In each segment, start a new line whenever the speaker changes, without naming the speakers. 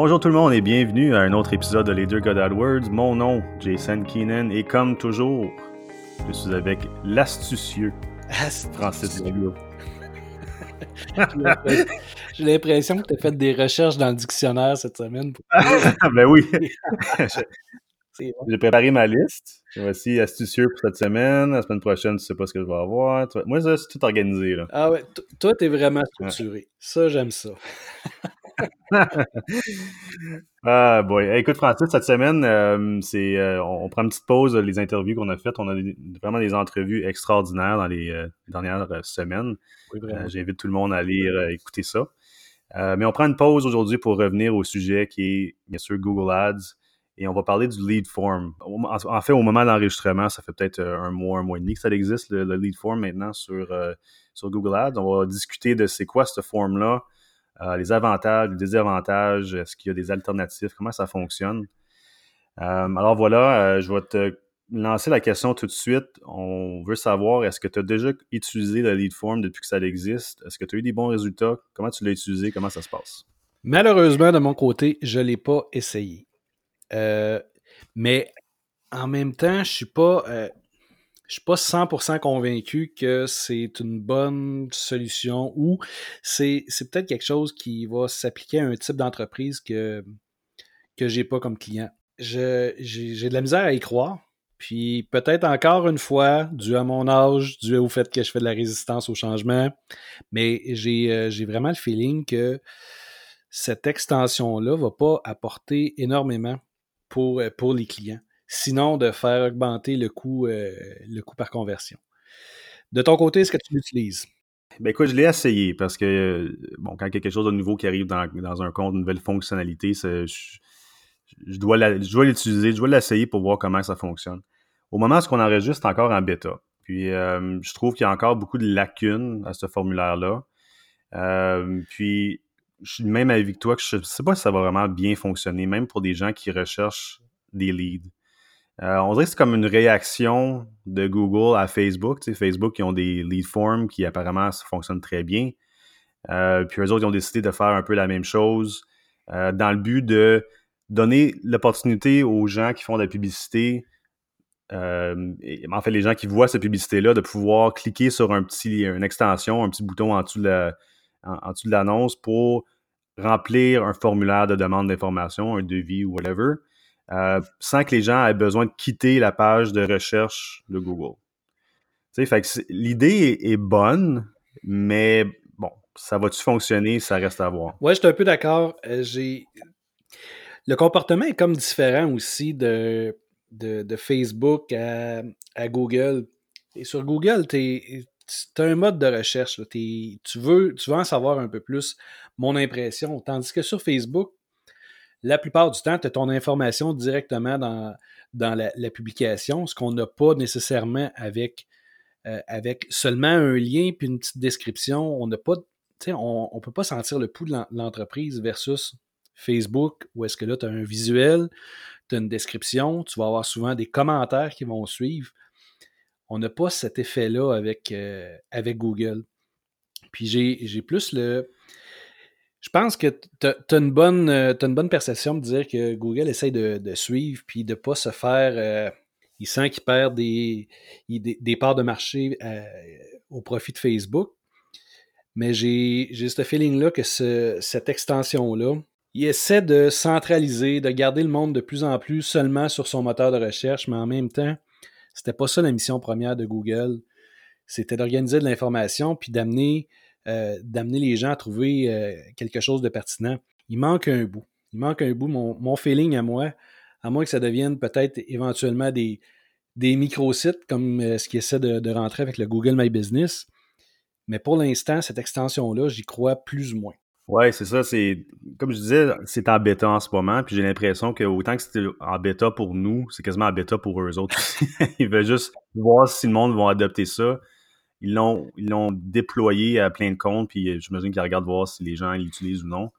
Bonjour tout le monde et bienvenue à un autre épisode de Les Deux God AdWords. Mon nom, Jason Keenan, et comme toujours, je suis avec l'astucieux Francis Legault.
J'ai l'impression que tu as fait des recherches dans le dictionnaire cette semaine.
ben oui. J'ai préparé ma liste. Voici astucieux pour cette semaine. La semaine prochaine, tu sais pas ce que je vais avoir. Moi, c'est tout organisé. Là.
Ah ouais, toi, t'es vraiment structuré. Ça, j'aime ça.
Ah boy. écoute, Francis, cette semaine, euh, c'est euh, on, prend une petite pause les interviews qu'on a faites. On a vraiment des entrevues extraordinaires dans les euh, dernières semaines. J'invite tout le monde à aller écouter ça. mais on prend une pause aujourd'hui pour revenir au sujet qui est, bien sûr, Google Ads et on va parler du lead form. En fait, au moment de l'enregistrement, ça fait peut-être euh, un mois, un mois et demi que ça existe, le, lead form maintenant sur, euh, sur Google Ads. On va discuter de c'est quoi ce form-là, euh, les avantages, les désavantages, est-ce qu'il y a des alternatives, comment ça fonctionne? alors voilà, je vais te lancer la question tout de suite. On veut savoir, est-ce que tu as déjà utilisé le lead form depuis que ça existe? Est-ce que tu as eu des bons résultats? Comment tu l'as utilisé? Comment ça se passe?
Malheureusement, de mon côté, je ne l'ai pas essayé. Euh, mais en même temps, je suis pas. Euh, je suis pas 100% convaincu que c'est une bonne solution ou c'est, peut-être quelque chose qui va s'appliquer à un type d'entreprise que, que j'ai pas comme client. j'ai, de la misère à y croire. Puis peut-être encore une fois, dû à mon âge, dû au fait que je fais de la résistance au changement, mais j'ai, euh, j'ai vraiment le feeling que cette extension-là va pas apporter énormément pour, euh, pour les clients. Sinon, de faire augmenter le coût, euh, le coût par conversion. De ton côté, est-ce que tu l'utilises?
Ben écoute, je l'ai essayé parce que, bon, quand quelque chose de nouveau qui arrive dans, dans un compte, une nouvelle fonctionnalité, je, je, dois l'utiliser, je dois l'essayer pour voir comment ça fonctionne. Au moment où on enregistre, encore en bêta. Puis, euh, je trouve qu'il y a encore beaucoup de lacunes à ce formulaire-là. puis, je suis même que toi que je ne sais pas si ça va vraiment bien fonctionner, même pour des gens qui recherchent des leads. Euh, on dirait que c'est comme une réaction de Google à Facebook. Facebook, ils ont des lead forms qui apparemment fonctionnent très bien. Euh, puis eux autres, ils ont décidé de faire un peu la même chose euh, dans le but de donner l'opportunité aux gens qui font de la publicité, en fait, les gens qui voient cette publicité-là, de pouvoir cliquer sur un petit, une extension, un petit bouton en dessous de en, dessous de l'annonce pour remplir un formulaire de demande d'information, un devis ou whatever, euh, sans que les gens aient besoin de quitter la page de recherche de Google. l'idée est, bonne, mais bon, ça va-tu fonctionner, ça reste à voir.
Ouais, je suis un peu d'accord. Euh, le comportement est comme différent aussi de, de, Facebook à, Google. Et sur Google, tu as un mode de recherche. tu, veux, tu veux en savoir un peu plus, mon impression. Tandis que sur Facebook, la plupart du temps, tu as ton information directement dans, dans la, publication, ce qu'on n'a pas nécessairement avec, euh, avec seulement un lien puis une petite description. On n'a pas, on ne peut pas sentir le pouls de l'entreprise versus Facebook, où est-ce que là, tu as un visuel, tu as une description, tu vas avoir souvent des commentaires qui vont suivre on n'a pas cet effet-là avec, euh, avec Google. Puis j'ai plus le. Je pense que tu as, une bonne, euh, une bonne perception de dire que Google essaye de, suivre puis de ne pas se faire. Euh, il sent qu'il perd des, des, parts de marché au profit de Facebook. Mais j'ai ce feeling-là que cette extension-là, il essaie de centraliser, de garder le monde de plus en plus seulement sur son moteur de recherche, mais en même temps, c'était pas ça la mission première de Google. C'était d'organiser de l'information puis d'amener euh, d'amener les gens à trouver euh, quelque chose de pertinent. Il manque un bout. Il manque un bout. Mon, feeling à moi, à moins que ça devienne peut-être éventuellement des, des micro-sites comme euh, ce qui essaie de, rentrer avec le Google My Business. Mais pour l'instant, cette extension-là, j'y crois plus ou moins.
Ouais, c'est ça. C'est comme je disais, c'est en bêta en ce moment. Puis j'ai l'impression que autant que c'était en bêta pour nous, c'est quasiment en bêta pour eux autres aussi. ils veulent juste voir si le monde va adopter ça. Ils l'ont, ils l'ont déployé à plein de comptes, puis j'imagine qu'ils regardent voir si les gens l'utilisent ou non.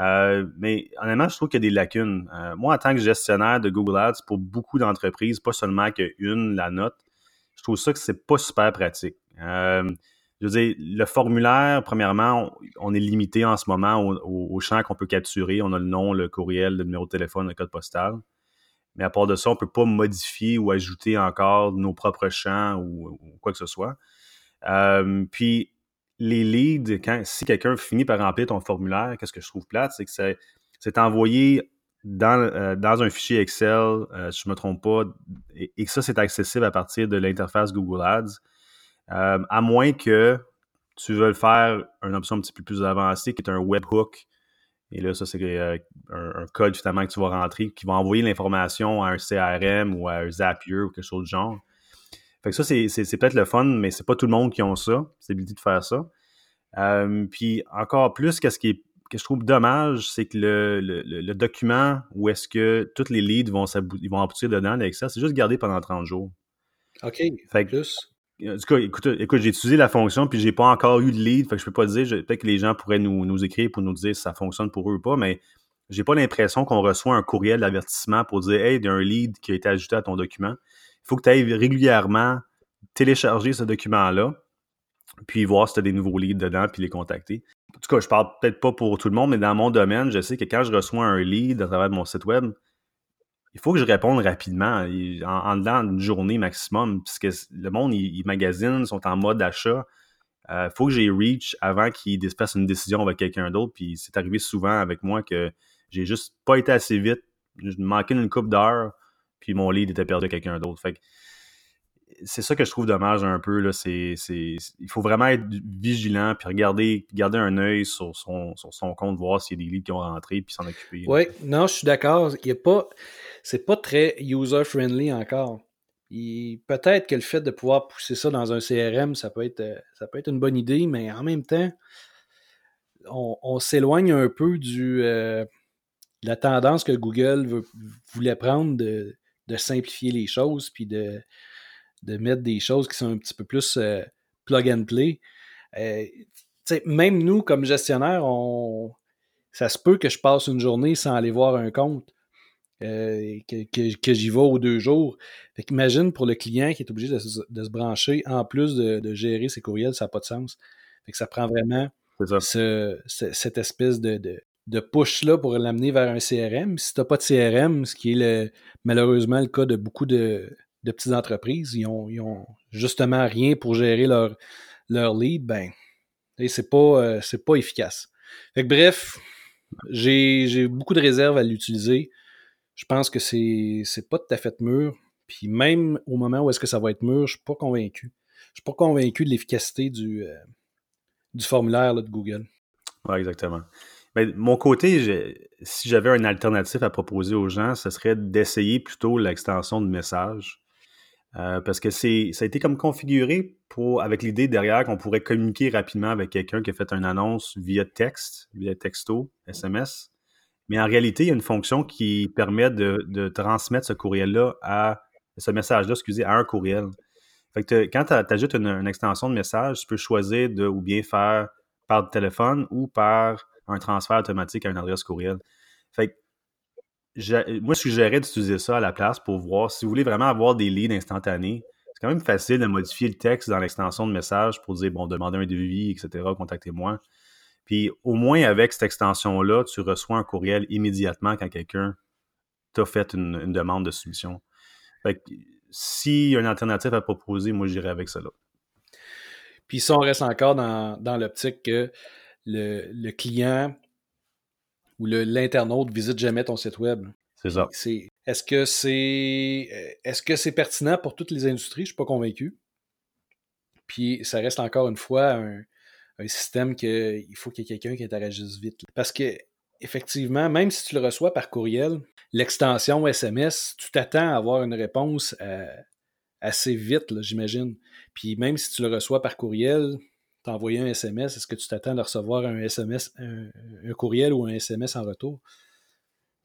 Euh, mais honnêtement, je trouve qu'il y a des lacunes. Euh, moi, en tant que gestionnaire de Google Ads, pour beaucoup d'entreprises, pas seulement qu'une, la note, je trouve ça que c'est pas super pratique. Euh, je veux dire, le formulaire, premièrement, on, est limité en ce moment au, champ qu'on peut capturer. On a le nom, le courriel, le numéro de téléphone, le code postal. Mais à part de ça, on ne peut pas modifier ou ajouter encore nos propres champs ou, quoi que ce soit. Euh, puis, les leads, quand, si quelqu'un finit par remplir ton formulaire, qu'est-ce que je trouve plate, c'est que c'est envoyé dans, euh, dans, un fichier Excel, euh, si je ne me trompe pas, et, et ça, c'est accessible à partir de l'interface Google Ads. À moins que tu veuilles faire une option un petit peu plus avancée qui est un webhook. Et là, ça, c'est euh, un, code finalement que tu vas rentrer qui va envoyer l'information à un CRM ou à un Zapier ou quelque chose du genre. Fait que ça, c'est peut-être le fun, mais c'est pas tout le monde qui a ça, cette abilité de faire ça. Euh, puis encore plus, qu'est-ce qui est que je trouve dommage, c'est que le, document où est-ce que tous les leads vont, ils vont aboutir dedans avec ça, c'est juste gardé pendant 30 jours.
OK. Fait que, plus.
En tout cas, écoute, écoute j'ai utilisé la fonction, puis j'ai pas encore eu de lead, fait que je peux pas dire, peut-être que les gens pourraient nous, écrire pour nous dire si ça fonctionne pour eux ou pas, mais j'ai pas l'impression qu'on reçoit un courriel d'avertissement pour dire Hey, il y a un lead qui a été ajouté à ton document. Il faut que tu ailles régulièrement télécharger ce document-là, puis voir si tu as des nouveaux leads dedans, puis les contacter. En tout cas, je parle peut-être pas pour tout le monde, mais dans mon domaine, je sais que quand je reçois un lead à travers mon site web, il faut que je réponde rapidement, en, dedans d'une journée maximum, puisque le monde, ils magasine, sont en mode achat. Il euh, faut que j'ai reach avant qu'ils fassent une décision avec quelqu'un d'autre. Puis c'est arrivé souvent avec moi que j'ai juste pas été assez vite. Je manquais une coupe d'heure, puis mon lead était perdu à quelqu'un d'autre. Fait c'est ça que je trouve dommage un peu. Là, il faut vraiment être vigilant puis regarder, garder un œil sur son, sur son compte, voir s'il y a des leads qui ont rentré puis s'en occuper.
Oui, non, je suis d'accord. Il y pas. C'est pas très user-friendly encore. Peut-être que le fait de pouvoir pousser ça dans un CRM, ça peut être, ça peut être une bonne idée, mais en même temps, on, s'éloigne un peu du, euh, de la tendance que Google voulait prendre de, de simplifier les choses puis de, de mettre des choses qui sont un petit peu plus euh, plug and play. Euh, même nous, comme gestionnaire, on, ça se peut que je passe une journée sans aller voir un compte, euh, que, j'y vais aux deux jours. Fait qu'imagine pour le client qui est obligé de, se brancher, en plus de, gérer ses courriels, ça n'a pas de sens. Fait que ça prend vraiment cette espèce de, de push-là pour l'amener vers un CRM. Si tu n'as pas de CRM, ce qui est le, malheureusement le cas de beaucoup de, de petites entreprises, ils ont, justement rien pour gérer leur, lead, ben, c'est pas, euh, pas efficace. bref, j'ai beaucoup de réserves à l'utiliser. Je pense que c'est, pas tout à fait mûr. Puis même au moment où est-ce que ça va être mûr, je suis pas convaincu. Je suis pas convaincu de l'efficacité du, euh, du formulaire de Google.
Oui, exactement. Mais ben, mon côté, si j'avais un alternatif à proposer aux gens, ce serait d'essayer plutôt l'extension de message. Euh, parce que c'est, ça a été comme configuré pour, avec l'idée derrière qu'on pourrait communiquer rapidement avec quelqu'un qui a fait une annonce via texte, via texto, SMS. Mais en réalité, il y a une fonction qui permet de, transmettre ce courriel-là à ce message-là, excusez, à un courriel. Fait que quand tu ajoutes une, extension de message, tu peux choisir de ou bien faire par téléphone ou par un transfert automatique à une adresse courriel. Fait que moi, je suggérais d'utiliser ça à la place pour voir si vous voulez vraiment avoir des leads instantanés. C'est quand même facile de modifier le texte dans l'extension de message pour dire, bon, demandez un devis, etc., contactez-moi. Puis au moins avec cette extension-là, tu reçois un courriel immédiatement quand quelqu'un t'a fait une, demande de solution. Fait que s'il y a une alternative à proposer, moi j'irai avec cela.
Puis si on reste encore dans, l'optique que le, client ou l'internaute visite jamais ton site web.
C'est ça.
Est-ce que c'est est-ce que c'est pertinent pour toutes les industries? Je suis pas convaincu. Puis ça reste encore une fois un, système qu'il faut qu'il y ait quelqu'un qui interagisse vite. Parce que effectivement, même si tu le reçois par courriel, l'extension SMS, tu t'attends à avoir une réponse euh, assez vite, j'imagine. Puis même si tu le reçois par courriel, t'envoyer un SMS, est-ce que tu t'attends de recevoir un SMS, un, courriel ou un SMS en retour?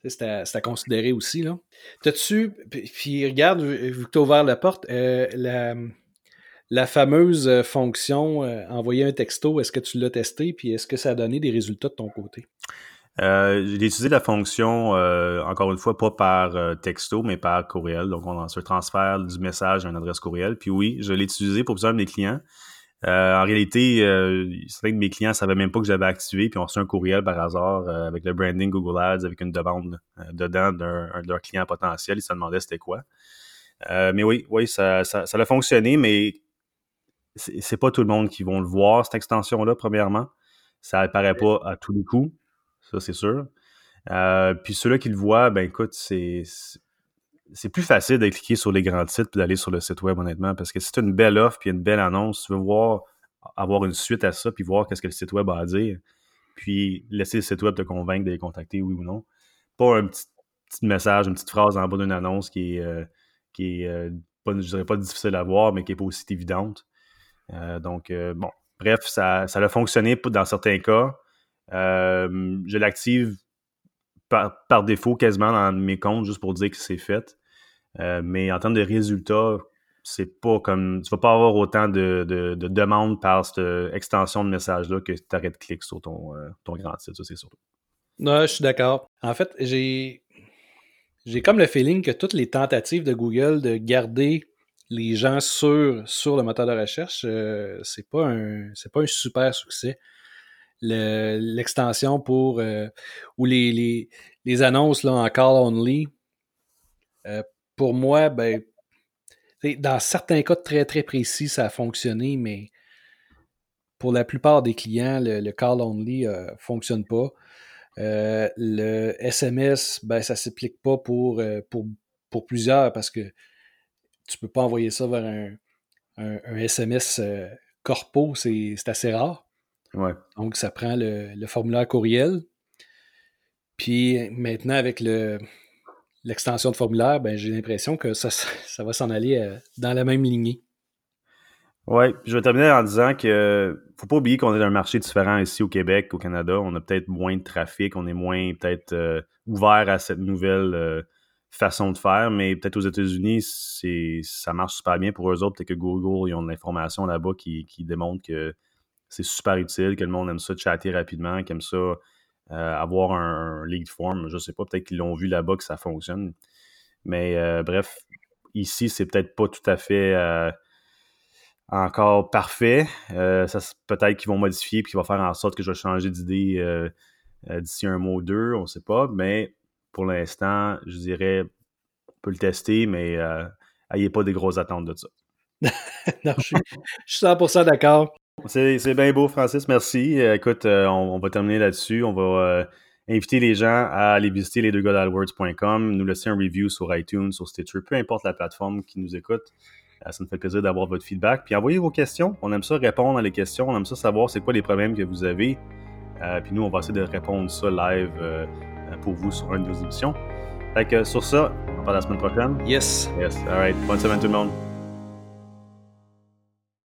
C'est à, considérer aussi. là. T'as-tu, puis regarde, vu que tu as ouvert la porte, euh, la, fameuse fonction euh, envoyer un texto, est-ce que tu l'as testé, puis est-ce que ça a donné des résultats de ton côté?
Euh, j'ai utilisé la fonction, encore une fois, pas par texto, mais par courriel. Donc, on se transfère du message à une adresse courriel. Puis oui, je l'ai utilisé pour plusieurs de mes clients. En réalité, certains de mes clients ne savaient même pas que j'avais activé, puis on reçu un courriel par hasard avec le branding Google Ads, avec une demande dedans d'un de leurs clients potentiels. Ils se demandaient c'était quoi. mais oui, oui, ça, ça, ça a fonctionné, mais c'est pas tout le monde qui vont le voir, cette extension-là, premièrement. Ça apparaît pas à tous les coups, ça c'est sûr. Euh, puis ceux-là qui le voient, ben écoute, c'est c'est plus facile de cliquer sur les grands titres puis d'aller sur le site web, honnêtement, parce que si tu une belle offre puis une belle annonce, tu veux voir avoir une suite à ça puis voir qu'est-ce que le site web a à dire, puis laisser le site web te convaincre de les contacter, oui ou non. Pas un petit, message, une petite phrase en bas d'une annonce qui est, euh, qui est euh, pas, je dirais pas difficile à voir, mais qui est pas aussi évidente. donc, bon, bref, ça, ça a fonctionné dans certains cas. je l'active par, défaut quasiment dans mes comptes juste pour dire que c'est fait. Euh, mais en termes de résultats, c'est pas comme. Tu vas pas avoir autant de, demandes par cette extension de message-là que tu arrêtes de cliquer sur ton, euh, ton grand site, ça c'est surtout.
Non, je suis d'accord. En fait, j'ai. J'ai comme le feeling que toutes les tentatives de Google de garder les gens sur, sur le moteur de recherche, euh, c'est pas un c'est pas un super succès l'extension pour euh, ou les, les, annonces là, en call only, euh, pour moi, ben, dans certains cas très très précis, ça a fonctionné, mais pour la plupart des clients, le, call only ne euh, fonctionne pas. le SMS, ben, ça ne s'applique pas pour, pour, pour, plusieurs parce que tu ne peux pas envoyer ça vers un, un, un SMS corpo, c'est assez rare. Donc, ça prend le, formulaire courriel. Puis maintenant, avec l'extension de formulaire, ben, j'ai l'impression que ça, ça va s'en aller euh, dans la même lignée.
Oui, je vais terminer en disant que faut pas oublier qu'on est dans un marché différent ici au Québec, au Canada. On a peut-être moins de trafic, on est moins peut-être euh, ouvert à cette nouvelle euh, façon de faire, mais peut-être aux États-Unis, ça marche super bien pour eux autres. Peut-être que Google, ils ont de l'information là-bas qui, qui démontre que c'est super utile, que le monde aime ça chatter rapidement, qu'il aime ça euh, avoir un, lead form. Je sais pas, peut-être qu'ils l'ont vu là-bas que ça fonctionne. Mais euh, bref, ici, c'est peut-être pas tout à fait euh, encore parfait. peut-être qu'ils vont modifier et qu'ils vont faire en sorte que je vais changer d'idée d'ici un mois ou deux, on sait pas. Mais pour l'instant, je dirais, on peut le tester, mais ayez pas des grosses attentes de ça.
non, je suis 100% d'accord.
C'est bien beau, Francis. Merci. Euh, écoute, euh, on, va terminer là-dessus. On va euh, inviter les gens à aller visiter les deux nous laisser un review sur iTunes, sur Stitcher, peu importe la plateforme qui nous écoute. ça nous fait plaisir d'avoir votre feedback. Puis envoyez vos questions. On aime ça répondre à les questions. On aime ça savoir c'est quoi les problèmes que vous avez. puis nous, on va essayer de répondre ça live pour vous sur une de vos émissions. Fait que sur ça, on va la semaine prochaine.
Yes.
Yes. All right. Bonne semaine tout le monde.